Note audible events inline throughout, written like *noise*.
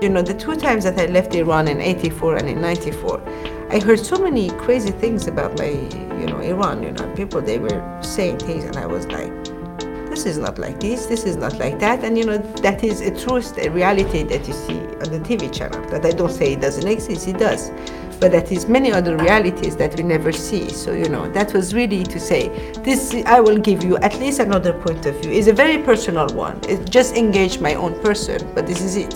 You know, the two times that I left Iran in 84 and in 94, I heard so many crazy things about my, you know, Iran, you know, people, they were saying things and I was like, this is not like this, this is not like that. And, you know, that is a truth, a reality that you see on the TV channel. That I don't say it doesn't exist, it does. But that is many other realities that we never see. So, you know, that was really to say, this, I will give you at least another point of view. It's a very personal one. It just engage my own person, but this is it.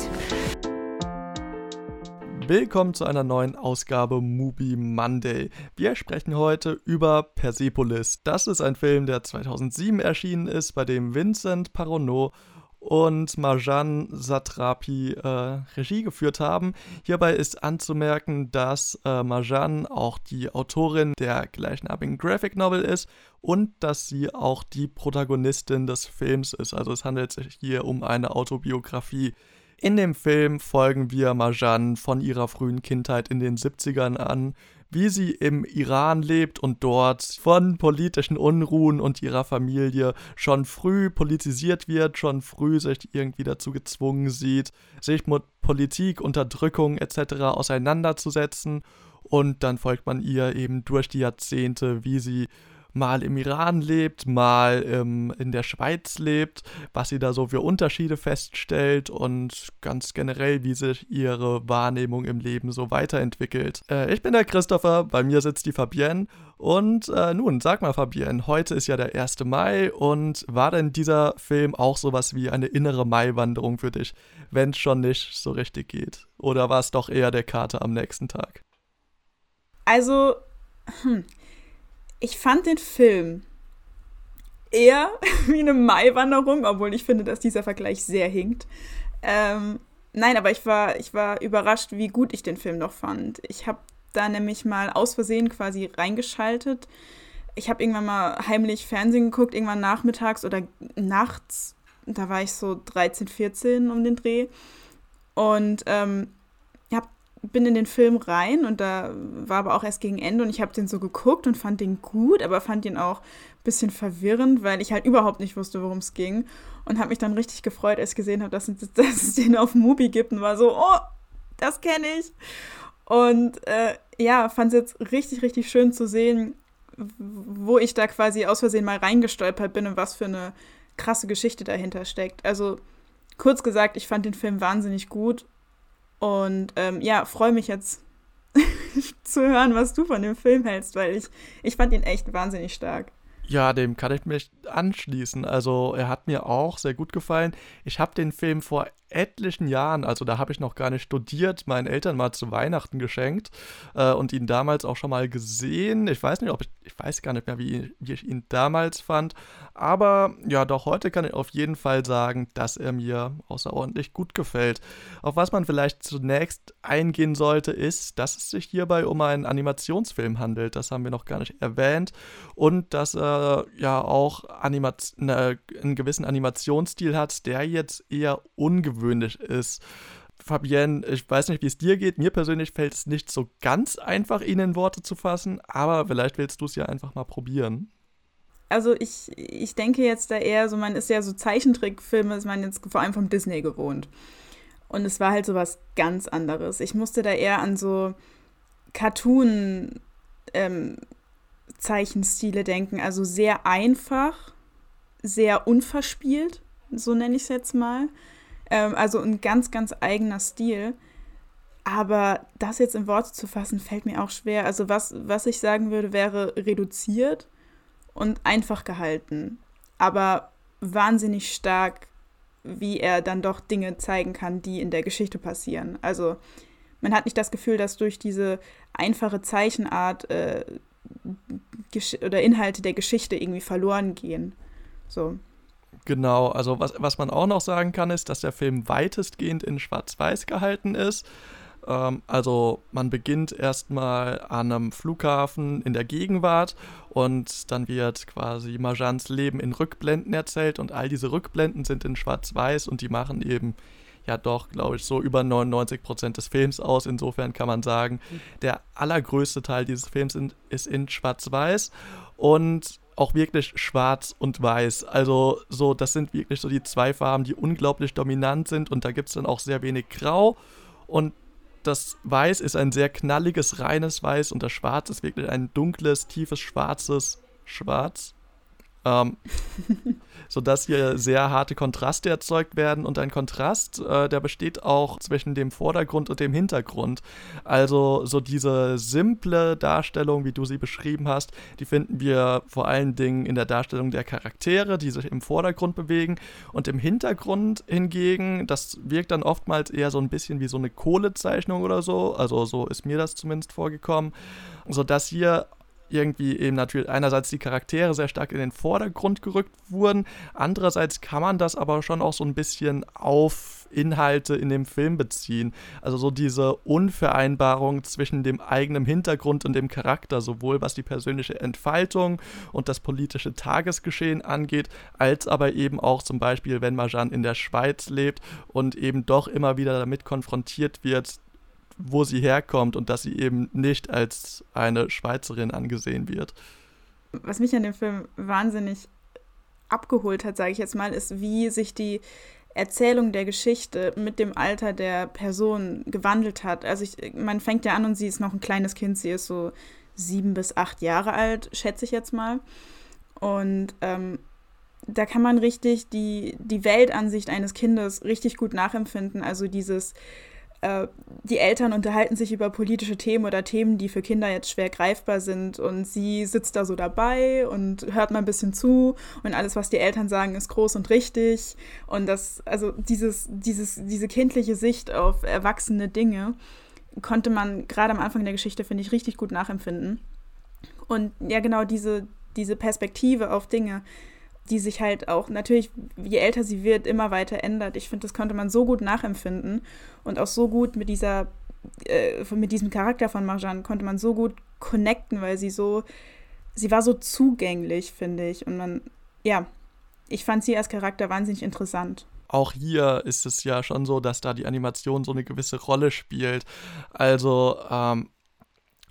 Willkommen zu einer neuen Ausgabe Movie Monday. Wir sprechen heute über Persepolis. Das ist ein Film, der 2007 erschienen ist, bei dem Vincent Paronneau und Marjan Satrapi äh, Regie geführt haben. Hierbei ist anzumerken, dass äh, Marjan auch die Autorin der gleichnamigen Graphic Novel ist und dass sie auch die Protagonistin des Films ist. Also es handelt sich hier um eine Autobiografie. In dem Film folgen wir Marjan von ihrer frühen Kindheit in den 70ern an, wie sie im Iran lebt und dort von politischen Unruhen und ihrer Familie schon früh politisiert wird, schon früh sich irgendwie dazu gezwungen sieht, sich mit Politik, Unterdrückung etc. auseinanderzusetzen. Und dann folgt man ihr eben durch die Jahrzehnte, wie sie mal im Iran lebt, mal ähm, in der Schweiz lebt, was sie da so für Unterschiede feststellt und ganz generell, wie sich ihre Wahrnehmung im Leben so weiterentwickelt. Äh, ich bin der Christopher, bei mir sitzt die Fabienne und äh, nun, sag mal Fabienne, heute ist ja der 1. Mai und war denn dieser Film auch sowas wie eine innere Maiwanderung für dich, wenn es schon nicht so richtig geht? Oder war es doch eher der Kater am nächsten Tag? Also, hm, ich fand den Film eher *laughs* wie eine Maiwanderung, obwohl ich finde, dass dieser Vergleich sehr hinkt. Ähm, nein, aber ich war, ich war überrascht, wie gut ich den Film noch fand. Ich habe da nämlich mal aus Versehen quasi reingeschaltet. Ich habe irgendwann mal heimlich Fernsehen geguckt, irgendwann nachmittags oder nachts. Da war ich so 13, 14 um den Dreh. Und ähm, bin in den Film rein und da war aber auch erst gegen Ende und ich habe den so geguckt und fand den gut, aber fand ihn auch ein bisschen verwirrend, weil ich halt überhaupt nicht wusste, worum es ging und habe mich dann richtig gefreut, als ich gesehen habe, dass, *laughs* dass, es den auf Mubi gibt und war so, oh, das kenne ich. Und äh, ja, fand es jetzt richtig, richtig schön zu sehen, wo ich da quasi aus Versehen mal reingestolpert bin und was für eine krasse Geschichte dahinter steckt. Also kurz gesagt, ich fand den Film wahnsinnig gut und ähm, ja, freue mich jetzt *laughs* zu hören, was du von dem Film hältst, weil ich, ich fand ihn echt wahnsinnig stark. Ja, dem kann ich mich anschließen. Also er hat mir auch sehr gut gefallen. Ich habe den Film vor etlichen Jahren, also da habe ich noch gar nicht studiert, meinen Eltern mal zu Weihnachten geschenkt äh, und ihn damals auch schon mal gesehen. Ich weiß nicht, ob ich, ich weiß gar nicht mehr, wie, wie ich ihn damals fand, aber ja, doch heute kann ich auf jeden Fall sagen, dass er mir außerordentlich gut gefällt. Auf was man vielleicht zunächst eingehen sollte, ist, dass es sich hierbei um einen Animationsfilm handelt. Das haben wir noch gar nicht erwähnt und dass er ja auch Animat ne, einen gewissen Animationsstil hat, der jetzt eher ungewöhnlich ungewöhnlich ist. Fabienne, ich weiß nicht, wie es dir geht. Mir persönlich fällt es nicht so ganz einfach, ihn in Worte zu fassen, aber vielleicht willst du es ja einfach mal probieren. Also ich, ich denke jetzt da eher so, man ist ja so Zeichentrickfilme, ist man jetzt vor allem vom Disney gewohnt. Und es war halt so was ganz anderes. Ich musste da eher an so Cartoon ähm, denken, also sehr einfach, sehr unverspielt, so nenne ich es jetzt mal. Ähm, also ein ganz, ganz eigener Stil. Aber das jetzt in Worte zu fassen, fällt mir auch schwer. Also was, was ich sagen würde, wäre reduziert und einfach gehalten. Aber wahnsinnig stark, wie er dann doch Dinge zeigen kann, die in der Geschichte passieren. Also man hat nicht das Gefühl, dass durch diese einfache Zeichenart äh, oder Inhalte der Geschichte irgendwie verloren gehen. So. Genau, also was, was man auch noch sagen kann, ist, dass der Film weitestgehend in Schwarz-Weiß gehalten ist. Ähm, also man beginnt erstmal an einem Flughafen in der Gegenwart und dann wird quasi Marjans Leben in Rückblenden erzählt und all diese Rückblenden sind in Schwarz-Weiß und die machen eben ja doch, glaube ich, so über 99 Prozent des Films aus. Insofern kann man sagen, der allergrößte Teil dieses Films in, ist in Schwarz-Weiß. Und auch wirklich schwarz und weiß. Also so, das sind wirklich so die zwei Farben, die unglaublich dominant sind und da gibt es dann auch sehr wenig Grau und das Weiß ist ein sehr knalliges, reines Weiß und das Schwarz ist wirklich ein dunkles, tiefes, schwarzes Schwarz. Ähm, *laughs* sodass hier sehr harte Kontraste erzeugt werden und ein Kontrast, äh, der besteht auch zwischen dem Vordergrund und dem Hintergrund. Also so diese simple Darstellung, wie du sie beschrieben hast, die finden wir vor allen Dingen in der Darstellung der Charaktere, die sich im Vordergrund bewegen. Und im Hintergrund hingegen, das wirkt dann oftmals eher so ein bisschen wie so eine Kohlezeichnung oder so, also so ist mir das zumindest vorgekommen, sodass hier irgendwie eben natürlich einerseits die Charaktere sehr stark in den Vordergrund gerückt wurden, andererseits kann man das aber schon auch so ein bisschen auf Inhalte in dem Film beziehen. Also so diese Unvereinbarung zwischen dem eigenen Hintergrund und dem Charakter, sowohl was die persönliche Entfaltung und das politische Tagesgeschehen angeht, als aber eben auch zum Beispiel, wenn Marjan in der Schweiz lebt und eben doch immer wieder damit konfrontiert wird, wo sie herkommt und dass sie eben nicht als eine Schweizerin angesehen wird. Was mich an dem Film wahnsinnig abgeholt hat, sage ich jetzt mal, ist, wie sich die Erzählung der Geschichte mit dem Alter der Person gewandelt hat. Also ich, man fängt ja an und sie ist noch ein kleines Kind, sie ist so sieben bis acht Jahre alt, schätze ich jetzt mal. Und ähm, da kann man richtig die, die Weltansicht eines Kindes richtig gut nachempfinden. Also dieses, äh, die Eltern unterhalten sich über politische Themen oder Themen, die für Kinder jetzt schwer greifbar sind. Und sie sitzt da so dabei und hört mal ein bisschen zu. Und alles, was die Eltern sagen, ist groß und richtig. Und das, also dieses, dieses, diese kindliche Sicht auf erwachsene Dinge konnte man gerade am Anfang der Geschichte, finde ich, richtig gut nachempfinden. Und ja, genau diese, diese Perspektive auf Dinge, die sich halt auch natürlich, je älter sie wird, immer weiter ändert. Ich finde, das konnte man so gut nachempfinden und auch so gut mit dieser, äh, mit diesem Charakter von Marjan konnte man so gut connecten, weil sie so, sie war so zugänglich, finde ich. Und man, ja, ich fand sie als Charakter wahnsinnig interessant auch hier ist es ja schon so, dass da die Animation so eine gewisse Rolle spielt. Also ähm,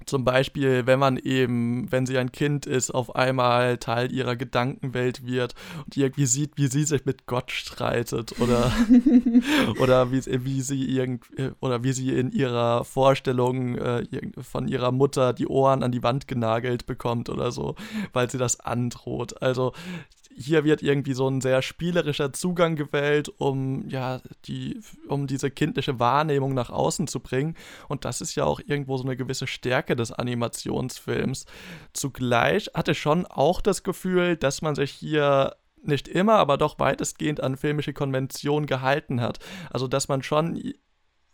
zum Beispiel, wenn man eben, wenn sie ein Kind ist, auf einmal Teil ihrer Gedankenwelt wird und irgendwie sieht, wie sie sich mit Gott streitet oder, *laughs* oder wie, wie sie irgend, oder wie sie in ihrer Vorstellung äh, von ihrer Mutter die Ohren an die Wand genagelt bekommt oder so, weil sie das androht. Also hier wird irgendwie so ein sehr spielerischer Zugang gewählt, um ja die, um diese kindliche Wahrnehmung nach außen zu bringen. Und das ist ja auch irgendwo so eine gewisse Stärke des Animationsfilms. Zugleich hatte schon auch das Gefühl, dass man sich hier nicht immer, aber doch weitestgehend an filmische Konventionen gehalten hat. Also dass man schon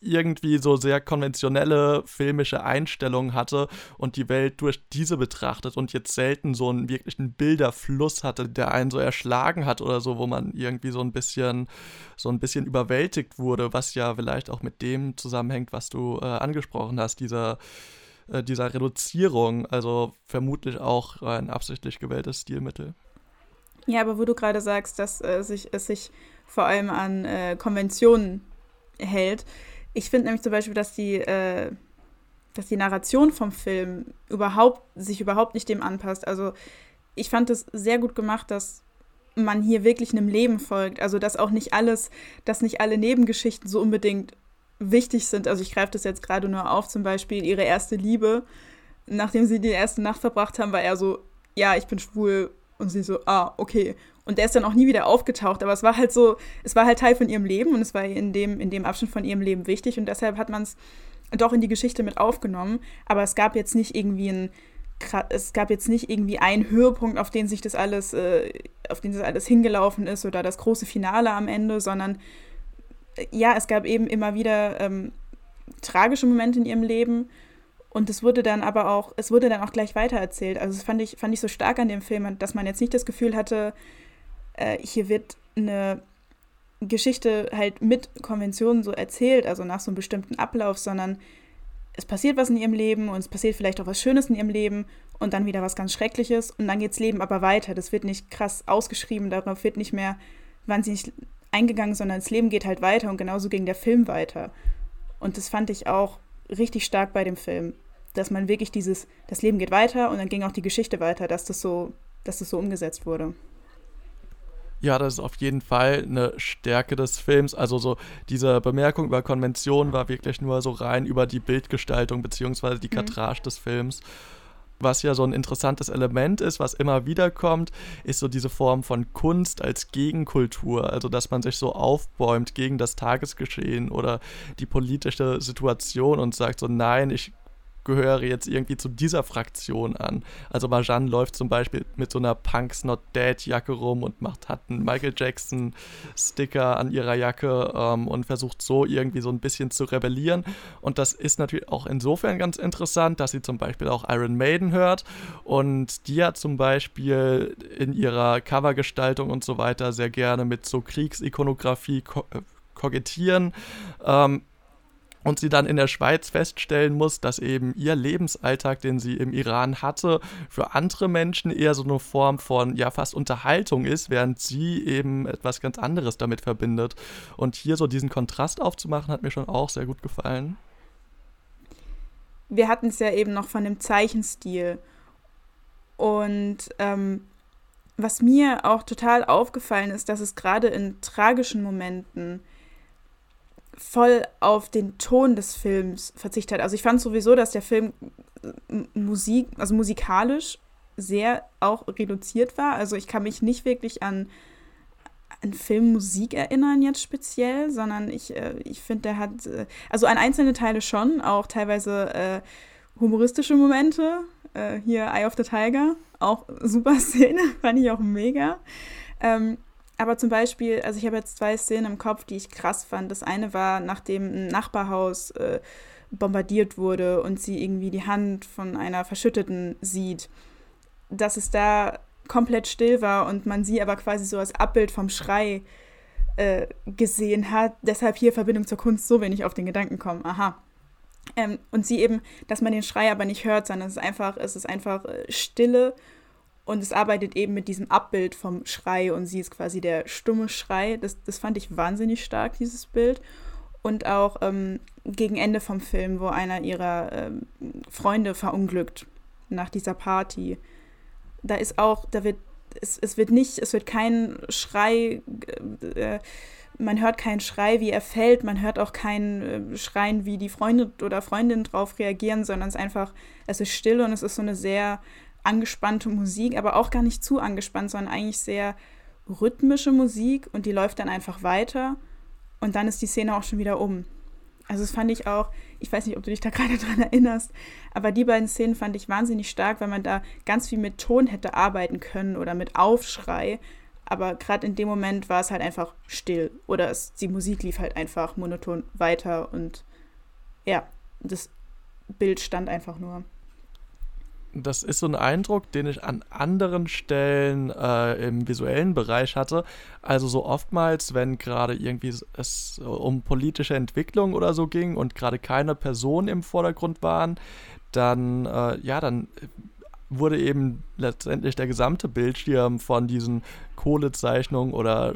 irgendwie so sehr konventionelle filmische Einstellungen hatte und die Welt durch diese betrachtet und jetzt selten so einen wirklichen Bilderfluss hatte, der einen so erschlagen hat oder so, wo man irgendwie so ein bisschen so ein bisschen überwältigt wurde, was ja vielleicht auch mit dem zusammenhängt, was du äh, angesprochen hast, dieser äh, dieser Reduzierung, also vermutlich auch ein absichtlich gewähltes Stilmittel. Ja, aber wo du gerade sagst, dass äh, sich, es sich vor allem an äh, Konventionen hält, ich finde nämlich zum Beispiel, dass die, äh, dass die Narration vom Film überhaupt, sich überhaupt nicht dem anpasst. Also ich fand es sehr gut gemacht, dass man hier wirklich einem Leben folgt. Also dass auch nicht alles, dass nicht alle Nebengeschichten so unbedingt wichtig sind. Also ich greife das jetzt gerade nur auf, zum Beispiel ihre erste Liebe. Nachdem sie die erste Nacht verbracht haben, war er so, ja, ich bin schwul. Und sie so, ah, okay. Und der ist dann auch nie wieder aufgetaucht. Aber es war halt so, es war halt Teil von ihrem Leben und es war in dem, in dem Abschnitt von ihrem Leben wichtig. Und deshalb hat man es doch in die Geschichte mit aufgenommen. Aber es gab jetzt nicht irgendwie ein, es gab jetzt nicht irgendwie einen Höhepunkt, auf den sich das alles, äh, auf den das alles hingelaufen ist oder das große Finale am Ende, sondern äh, ja, es gab eben immer wieder ähm, tragische Momente in ihrem Leben. Und es wurde dann aber auch, es wurde dann auch gleich weitererzählt. Also das fand ich, fand ich so stark an dem Film, dass man jetzt nicht das Gefühl hatte, äh, hier wird eine Geschichte halt mit Konventionen so erzählt, also nach so einem bestimmten Ablauf, sondern es passiert was in ihrem Leben und es passiert vielleicht auch was Schönes in ihrem Leben und dann wieder was ganz Schreckliches und dann geht das Leben aber weiter. Das wird nicht krass ausgeschrieben, darauf wird nicht mehr wahnsinnig eingegangen, sondern das Leben geht halt weiter und genauso ging der Film weiter. Und das fand ich auch richtig stark bei dem Film, dass man wirklich dieses, das Leben geht weiter und dann ging auch die Geschichte weiter, dass das so dass es so umgesetzt wurde. Ja, das ist auf jeden Fall eine Stärke des Films. Also so diese Bemerkung über Konventionen war wirklich nur so rein über die Bildgestaltung beziehungsweise die. Kadrage mhm. des Films. Was ja so ein interessantes Element ist, was immer wieder kommt, ist so diese Form von Kunst als Gegenkultur. Also, dass man sich so aufbäumt gegen das Tagesgeschehen oder die politische Situation und sagt so, nein, ich gehöre jetzt irgendwie zu dieser Fraktion an. Also Marjan läuft zum Beispiel mit so einer Punks Not Dead Jacke rum und macht, hat einen Michael Jackson Sticker an ihrer Jacke ähm, und versucht so irgendwie so ein bisschen zu rebellieren. Und das ist natürlich auch insofern ganz interessant, dass sie zum Beispiel auch Iron Maiden hört und die hat zum Beispiel in ihrer Covergestaltung und so weiter sehr gerne mit so Kriegsikonografie ko äh, kogetieren. Ähm, und sie dann in der Schweiz feststellen muss, dass eben ihr Lebensalltag, den sie im Iran hatte, für andere Menschen eher so eine Form von ja fast Unterhaltung ist, während sie eben etwas ganz anderes damit verbindet. Und hier so diesen Kontrast aufzumachen, hat mir schon auch sehr gut gefallen. Wir hatten es ja eben noch von dem Zeichenstil. Und ähm, was mir auch total aufgefallen ist, dass es gerade in tragischen Momenten voll auf den Ton des Films verzichtet hat. Also ich fand sowieso, dass der Film Musik, also musikalisch sehr auch reduziert war. Also ich kann mich nicht wirklich an, an Filmmusik erinnern jetzt speziell, sondern ich, äh, ich finde, der hat, äh, also an einzelne Teile schon, auch teilweise äh, humoristische Momente. Äh, hier Eye of the Tiger, auch super *laughs* Szene, fand ich auch mega. Ähm, aber zum Beispiel, also ich habe jetzt zwei Szenen im Kopf, die ich krass fand. Das eine war, nachdem ein Nachbarhaus äh, bombardiert wurde und sie irgendwie die Hand von einer Verschütteten sieht, dass es da komplett still war und man sie aber quasi so als Abbild vom Schrei äh, gesehen hat. Deshalb hier Verbindung zur Kunst so wenig auf den Gedanken kommen. Aha. Ähm, und sie eben, dass man den Schrei aber nicht hört, sondern es ist einfach, es ist einfach äh, Stille und es arbeitet eben mit diesem Abbild vom Schrei und sie ist quasi der stumme Schrei. Das, das fand ich wahnsinnig stark, dieses Bild. Und auch ähm, gegen Ende vom Film, wo einer ihrer ähm, Freunde verunglückt nach dieser Party. Da ist auch, da wird, es, es wird nicht, es wird kein Schrei, äh, man hört keinen Schrei, wie er fällt, man hört auch kein äh, Schreien, wie die Freunde oder Freundinnen drauf reagieren, sondern es ist einfach, es ist still und es ist so eine sehr angespannte Musik, aber auch gar nicht zu angespannt, sondern eigentlich sehr rhythmische Musik und die läuft dann einfach weiter und dann ist die Szene auch schon wieder um. Also das fand ich auch, ich weiß nicht, ob du dich da *laughs* gerade dran erinnerst, aber die beiden Szenen fand ich wahnsinnig stark, weil man da ganz viel mit Ton hätte arbeiten können oder mit Aufschrei. Aber gerade in dem Moment war es halt einfach still oder es, die Musik lief halt einfach monoton weiter und ja, das Bild stand einfach nur das ist so ein Eindruck, den ich an anderen Stellen äh, im visuellen Bereich hatte. Also so oftmals, wenn gerade irgendwie es um politische Entwicklung oder so ging und gerade keine Personen im Vordergrund waren, dann äh, ja, dann wurde eben letztendlich der gesamte Bildschirm von diesen Kohlezeichnungen oder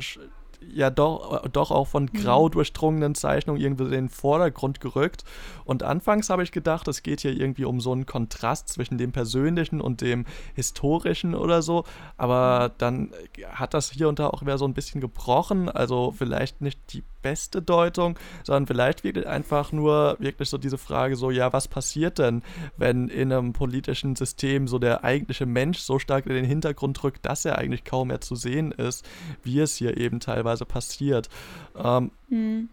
ja doch, doch auch von mhm. grau durchdrungenen Zeichnungen irgendwie in den Vordergrund gerückt. Und anfangs habe ich gedacht, es geht hier irgendwie um so einen Kontrast zwischen dem Persönlichen und dem Historischen oder so. Aber mhm. dann hat das hier und da auch wieder so ein bisschen gebrochen. Also vielleicht nicht die beste Deutung, sondern vielleicht wirklich einfach nur wirklich so diese Frage so, ja, was passiert denn, wenn in einem politischen System so der eigentliche Mensch so stark in den Hintergrund rückt, dass er eigentlich kaum mehr zu sehen ist, wie es hier eben teilweise teilweise passiert. Ähm, mhm.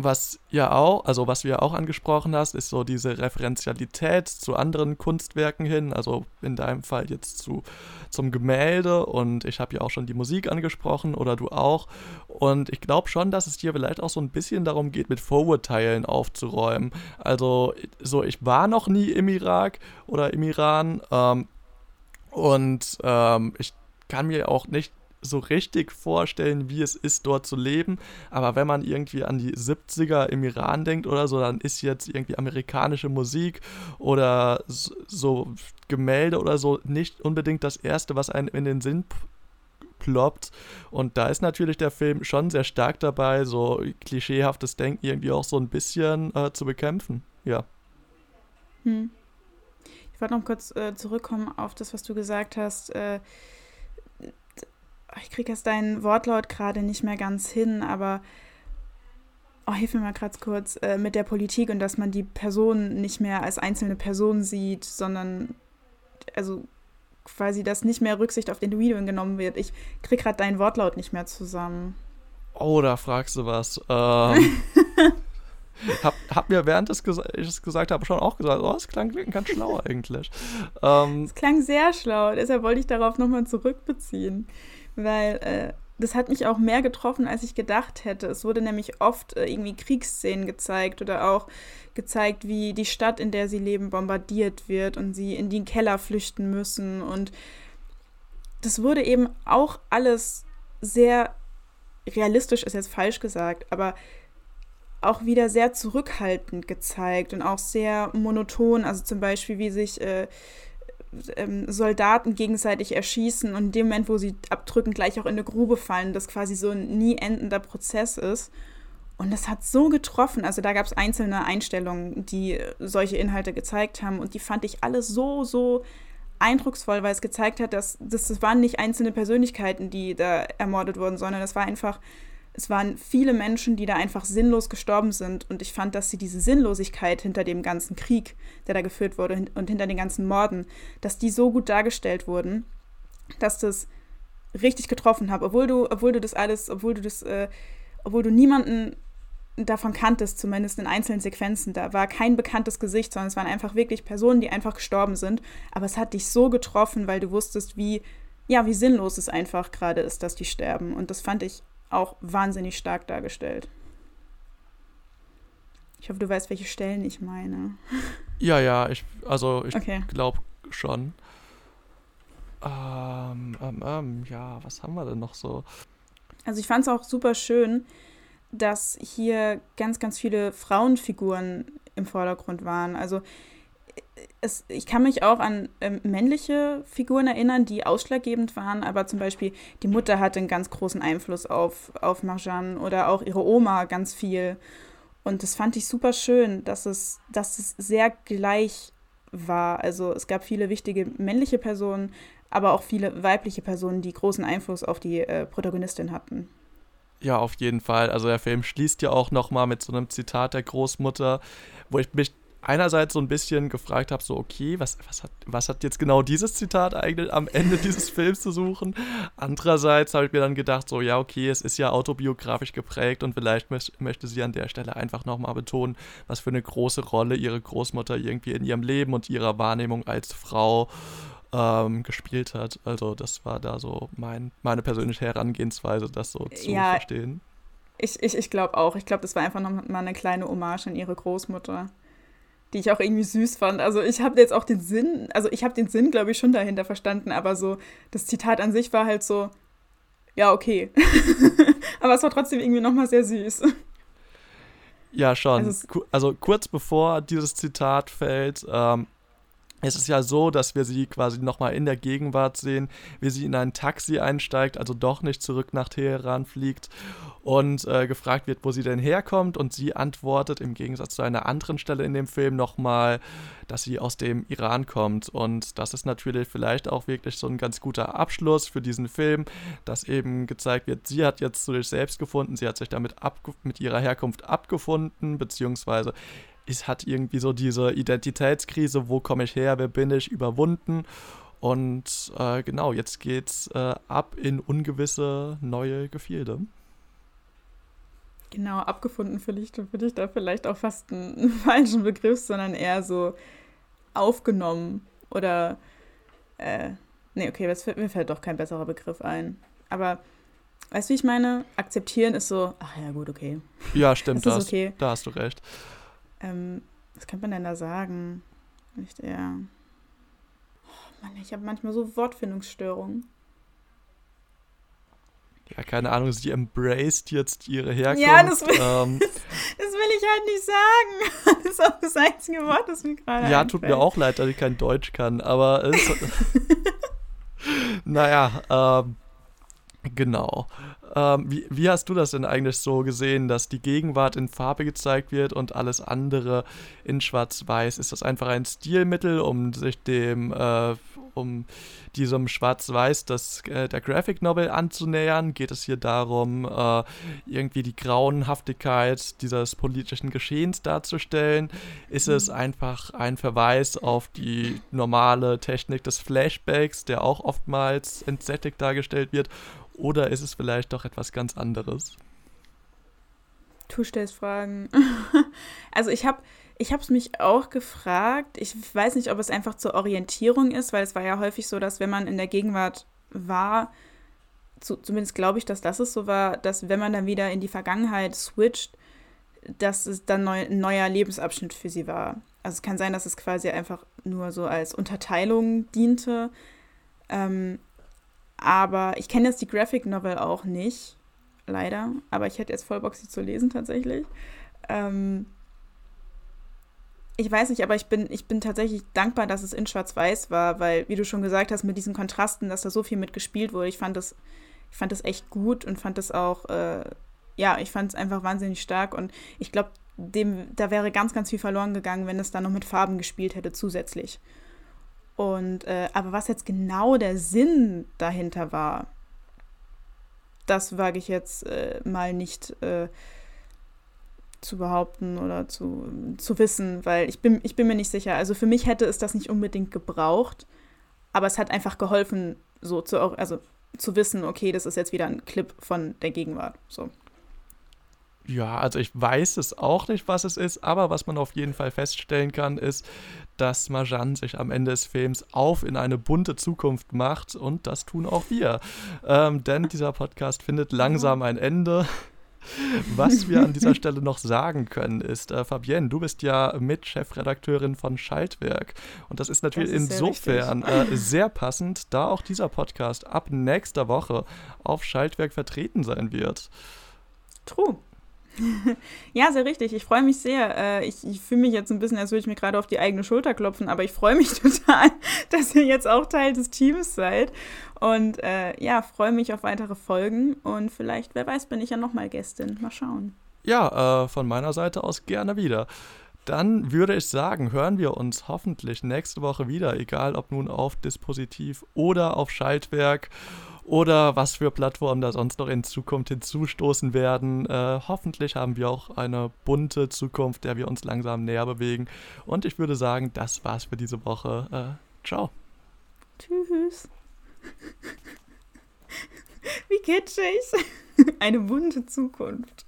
Was ja auch, also was ja auch angesprochen hast, ist so diese Referenzialität zu anderen Kunstwerken hin, also in deinem Fall jetzt zu, zum Gemälde und ich habe ja auch schon die Musik angesprochen oder du auch. Und ich glaube schon, dass es dir vielleicht auch so ein bisschen darum geht, mit Vorurteilen aufzuräumen. Also so, ich war noch nie im Irak oder im Iran ähm, und ähm, ich kann mir auch nicht so richtig vorstellen, wie es ist, dort zu leben. Aber wenn man irgendwie an die 70er im Iran denkt oder so, dann ist jetzt irgendwie amerikanische Musik oder so Gemälde oder so nicht unbedingt das Erste, was einem in den Sinn ploppt. Und da ist natürlich der Film schon sehr stark dabei, so klischeehaftes Denken irgendwie auch so ein bisschen äh, zu bekämpfen. Ja. Hm. Ich wollte noch kurz äh, zurückkommen auf das, was du gesagt hast. Äh, ich kriege jetzt deinen Wortlaut gerade nicht mehr ganz hin, aber oh, hilf mir mal gerade kurz äh, mit der Politik und dass man die Person nicht mehr als einzelne Person sieht, sondern also quasi, dass nicht mehr Rücksicht auf Individuen genommen wird. Ich kriege gerade deinen Wortlaut nicht mehr zusammen. Oh, da fragst du was. Ähm, *laughs* hab, hab mir während ich es gesagt habe schon auch gesagt, oh, es klang ganz schlau *laughs* eigentlich. Ähm, es klang sehr schlau, deshalb wollte ich darauf nochmal zurückbeziehen, weil äh, das hat mich auch mehr getroffen, als ich gedacht hätte. Es wurde nämlich oft äh, irgendwie Kriegsszenen gezeigt oder auch gezeigt, wie die Stadt, in der sie leben, bombardiert wird und sie in den Keller flüchten müssen. Und das wurde eben auch alles sehr realistisch, ist jetzt falsch gesagt, aber auch wieder sehr zurückhaltend gezeigt und auch sehr monoton. Also zum Beispiel, wie sich äh, ähm, Soldaten gegenseitig erschießen und in dem Moment, wo sie abdrücken, gleich auch in eine Grube fallen, das quasi so ein nie endender Prozess ist. Und das hat so getroffen. Also da gab es einzelne Einstellungen, die solche Inhalte gezeigt haben. Und die fand ich alle so, so eindrucksvoll, weil es gezeigt hat, dass, dass das waren nicht einzelne Persönlichkeiten, die da ermordet wurden, sondern es war einfach es waren viele Menschen, die da einfach sinnlos gestorben sind. Und ich fand, dass sie diese Sinnlosigkeit hinter dem ganzen Krieg, der da geführt wurde und hinter den ganzen Morden, dass die so gut dargestellt wurden, dass das richtig getroffen hat. Obwohl du, obwohl du das alles, obwohl du das, äh, obwohl du niemanden davon kanntest, zumindest in einzelnen Sequenzen. Da war kein bekanntes Gesicht, sondern es waren einfach wirklich Personen, die einfach gestorben sind. Aber es hat dich so getroffen, weil du wusstest, wie, ja, wie sinnlos es einfach gerade ist, dass die sterben. Und das fand ich auch wahnsinnig stark dargestellt. Ich hoffe, du weißt, welche Stellen ich meine. Ja, ja, ich, also ich okay. glaube schon. Ähm, ähm, ähm, ja, was haben wir denn noch so? Also ich fand es auch super schön, dass hier ganz, ganz viele Frauenfiguren im Vordergrund waren. Also es, ich kann mich auch an ähm, männliche Figuren erinnern, die ausschlaggebend waren, aber zum Beispiel die Mutter hatte einen ganz großen Einfluss auf, auf Marjan oder auch ihre Oma ganz viel. Und das fand ich super schön, dass es, dass es sehr gleich war. Also es gab viele wichtige männliche Personen, aber auch viele weibliche Personen, die großen Einfluss auf die äh, Protagonistin hatten. Ja, auf jeden Fall. Also der Film schließt ja auch noch mal mit so einem Zitat der Großmutter, wo ich mich einerseits so ein bisschen gefragt habe, so, okay, was, was, hat, was hat jetzt genau dieses Zitat eigentlich am Ende *laughs* dieses Films zu suchen? Andererseits habe ich mir dann gedacht, so, ja, okay, es ist ja autobiografisch geprägt und vielleicht möchte sie an der Stelle einfach nochmal betonen, was für eine große Rolle ihre Großmutter irgendwie in ihrem Leben und ihrer Wahrnehmung als Frau ähm, gespielt hat. Also das war da so mein, meine persönliche Herangehensweise, das so zu ja, verstehen. Ich, ich, ich glaube auch. Ich glaube, das war einfach nochmal eine kleine Hommage an ihre Großmutter die ich auch irgendwie süß fand. Also ich habe jetzt auch den Sinn, also ich habe den Sinn, glaube ich, schon dahinter verstanden, aber so das Zitat an sich war halt so, ja, okay. *laughs* aber es war trotzdem irgendwie nochmal sehr süß. Ja, schon. Also, also, kurz bevor dieses Zitat fällt, ähm, es ist ja so, dass wir sie quasi nochmal in der Gegenwart sehen, wie sie in ein Taxi einsteigt, also doch nicht zurück nach Teheran fliegt und äh, gefragt wird, wo sie denn herkommt und sie antwortet im Gegensatz zu einer anderen Stelle in dem Film nochmal, dass sie aus dem Iran kommt. Und das ist natürlich vielleicht auch wirklich so ein ganz guter Abschluss für diesen Film, dass eben gezeigt wird, sie hat jetzt zu sich selbst gefunden, sie hat sich damit mit ihrer Herkunft abgefunden, beziehungsweise es hat irgendwie so diese Identitätskrise, wo komme ich her, wer bin ich, überwunden. Und äh, genau, jetzt geht's äh, ab in ungewisse neue Gefilde. Genau, abgefunden finde ich, find ich da vielleicht auch fast einen *laughs* falschen Begriff, sondern eher so aufgenommen oder äh, nee, okay, das, mir fällt doch kein besserer Begriff ein. Aber weißt du, wie ich meine? Akzeptieren ist so, ach ja, gut, okay. Ja, stimmt, das, okay. da hast du recht. Ähm, was könnte man denn da sagen? Nicht eher. Oh Mann, ich habe manchmal so Wortfindungsstörungen. Ja, keine Ahnung, sie embraced jetzt ihre Herkunft. Ja, das will, ähm, *laughs* das will ich halt nicht sagen. *laughs* Das ist auch das einzige Wort, das mir gerade Ja, einfällt. tut mir auch leid, dass ich kein Deutsch kann, aber es, *laughs* naja, ähm, genau. Ähm, wie, wie, hast du das denn eigentlich so gesehen, dass die Gegenwart in Farbe gezeigt wird und alles andere in Schwarz-Weiß? Ist das einfach ein Stilmittel, um sich dem, äh, um diesem Schwarz-Weiß äh, der Graphic Novel anzunähern? Geht es hier darum, äh, irgendwie die Grauenhaftigkeit dieses politischen Geschehens darzustellen? Ist es mhm. einfach ein Verweis auf die normale Technik des Flashbacks, der auch oftmals entsättigt dargestellt wird? Oder ist es vielleicht doch etwas ganz anderes? Du stellst Fragen. *laughs* also ich habe ich es mich auch gefragt. Ich weiß nicht, ob es einfach zur Orientierung ist, weil es war ja häufig so, dass wenn man in der Gegenwart war, zu, zumindest glaube ich, dass das es so war, dass wenn man dann wieder in die Vergangenheit switcht, dass es dann neu, ein neuer Lebensabschnitt für sie war. Also es kann sein, dass es quasi einfach nur so als Unterteilung diente. Ähm, aber ich kenne jetzt die Graphic Novel auch nicht, leider. Aber ich hätte jetzt voll Bock, sie zu lesen tatsächlich. Ähm ich weiß nicht, aber ich bin, ich bin tatsächlich dankbar, dass es in Schwarz-Weiß war, weil, wie du schon gesagt hast, mit diesen Kontrasten, dass da so viel mit gespielt wurde, ich fand das, ich fand das echt gut und fand das auch, äh, ja, ich fand es einfach wahnsinnig stark und ich glaube, dem, da wäre ganz, ganz viel verloren gegangen, wenn es da noch mit Farben gespielt hätte zusätzlich. Und äh, aber was jetzt genau der Sinn dahinter war, das wage ich jetzt äh, mal nicht äh, zu behaupten oder zu, zu wissen, weil ich bin, ich bin mir nicht sicher. Also für mich hätte es das nicht unbedingt gebraucht, aber es hat einfach geholfen, so zu, also zu wissen, okay, das ist jetzt wieder ein Clip von der Gegenwart. So. Ja, also ich weiß es auch nicht, was es ist, aber was man auf jeden Fall feststellen kann, ist, dass Marjan sich am Ende des Films auf in eine bunte Zukunft macht und das tun auch wir. Ähm, denn dieser Podcast findet langsam ein Ende. Was wir an dieser Stelle noch sagen können, ist, äh, Fabienne, du bist ja Mitchefredakteurin von Schaltwerk. Und das ist natürlich das ist insofern sehr, äh, sehr passend, da auch dieser Podcast ab nächster Woche auf Schaltwerk vertreten sein wird. True. *laughs* ja, sehr richtig. Ich freue mich sehr. Äh, ich, ich fühle mich jetzt ein bisschen, als würde ich mir gerade auf die eigene Schulter klopfen, aber ich freue mich *laughs* total, dass ihr jetzt auch Teil des Teams seid. Und äh, ja, freue mich auf weitere Folgen. Und vielleicht, wer weiß, bin ich ja nochmal Gästin. Mal schauen. Ja, äh, von meiner Seite aus gerne wieder. Dann würde ich sagen, hören wir uns hoffentlich nächste Woche wieder, egal ob nun auf Dispositiv oder auf Schaltwerk oder was für Plattformen da sonst noch in Zukunft hinzustoßen werden. Äh, hoffentlich haben wir auch eine bunte Zukunft, der wir uns langsam näher bewegen. Und ich würde sagen, das war's für diese Woche. Äh, ciao. Tschüss. *laughs* Wie kitschig. *laughs* Eine bunte Zukunft.